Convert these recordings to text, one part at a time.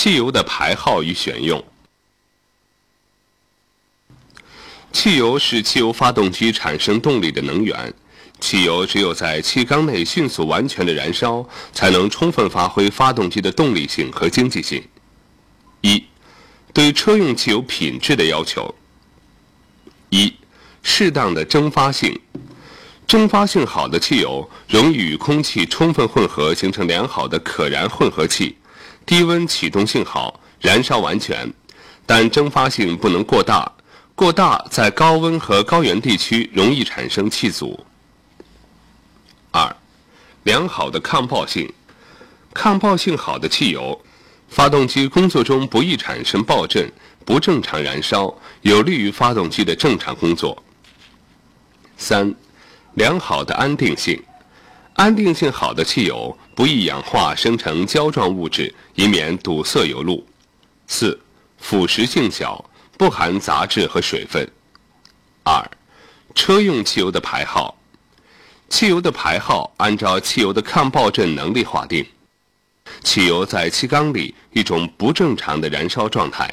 汽油的排号与选用。汽油是汽油发动机产生动力的能源。汽油只有在气缸内迅速完全的燃烧，才能充分发挥发动机的动力性和经济性。一、对车用汽油品质的要求。一、适当的蒸发性。蒸发性好的汽油容易与空气充分混合，形成良好的可燃混合气，低温启动性好，燃烧完全，但蒸发性不能过大，过大在高温和高原地区容易产生气阻。二、良好的抗爆性。抗爆性好的汽油，发动机工作中不易产生爆震，不正常燃烧，有利于发动机的正常工作。三、良好的安定性。安定性好的汽油不易氧化生成胶状物质，以免堵塞油路。四、腐蚀性小，不含杂质和水分。二、车用汽油的排号。汽油的排号按照汽油的抗爆震能力划定。汽油在气缸里一种不正常的燃烧状态。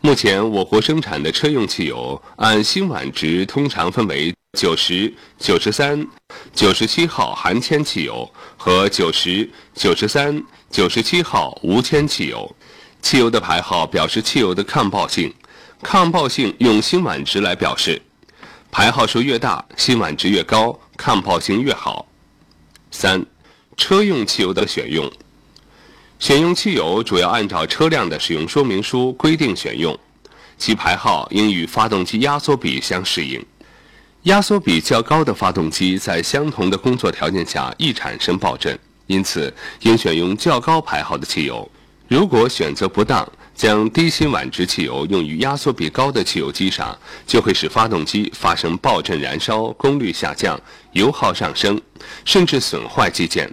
目前我国生产的车用汽油按辛烷值通常分为九十九十三、九十七号含铅汽油和九十九十三、九十七号无铅汽油。汽油的牌号表示汽油的抗爆性，抗爆性用辛烷值来表示。排号数越大，辛烷值越高，抗爆性越好。三、车用汽油的选用。选用汽油主要按照车辆的使用说明书规定选用，其排号应与发动机压缩比相适应。压缩比较高的发动机在相同的工作条件下易产生爆震，因此应选用较高排号的汽油。如果选择不当，将低辛烷值汽油用于压缩比高的汽油机上，就会使发动机发生爆震燃烧、功率下降、油耗上升，甚至损坏机件。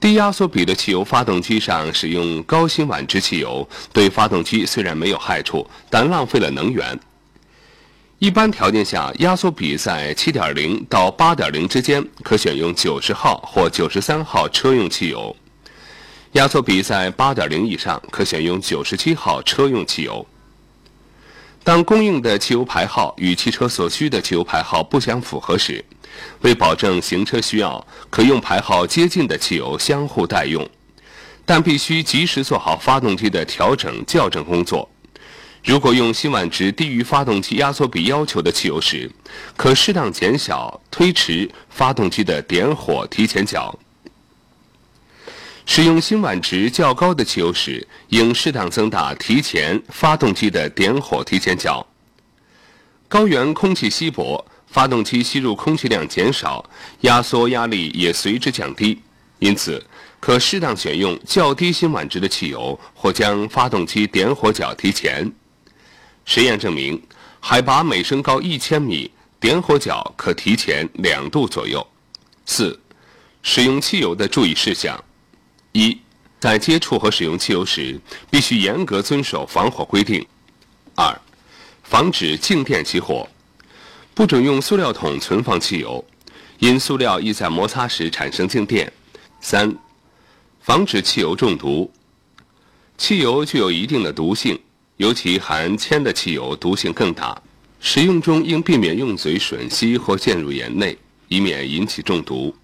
低压缩比的汽油发动机上使用高辛烷值汽油，对发动机虽然没有害处，但浪费了能源。一般条件下，压缩比在7.0到8.0之间，可选用90号或93号车用汽油。压缩比在八点零以上，可选用九十七号车用汽油。当供应的汽油排号与汽车所需的汽油排号不相符合时，为保证行车需要，可用排号接近的汽油相互代用，但必须及时做好发动机的调整校正工作。如果用辛烷值低于发动机压缩比要求的汽油时，可适当减小、推迟发动机的点火提前角。使用辛烷值较高的汽油时，应适当增大提前发动机的点火提前角。高原空气稀薄，发动机吸入空气量减少，压缩压力也随之降低，因此可适当选用较低辛烷值的汽油，或将发动机点火角提前。实验证明，海拔每升高一千米，点火角可提前两度左右。四、使用汽油的注意事项。一，在接触和使用汽油时，必须严格遵守防火规定。二，防止静电起火，不准用塑料桶存放汽油，因塑料易在摩擦时产生静电。三，防止汽油中毒。汽油具有一定的毒性，尤其含铅的汽油毒性更大，使用中应避免用嘴吮吸或溅入眼内，以免引起中毒。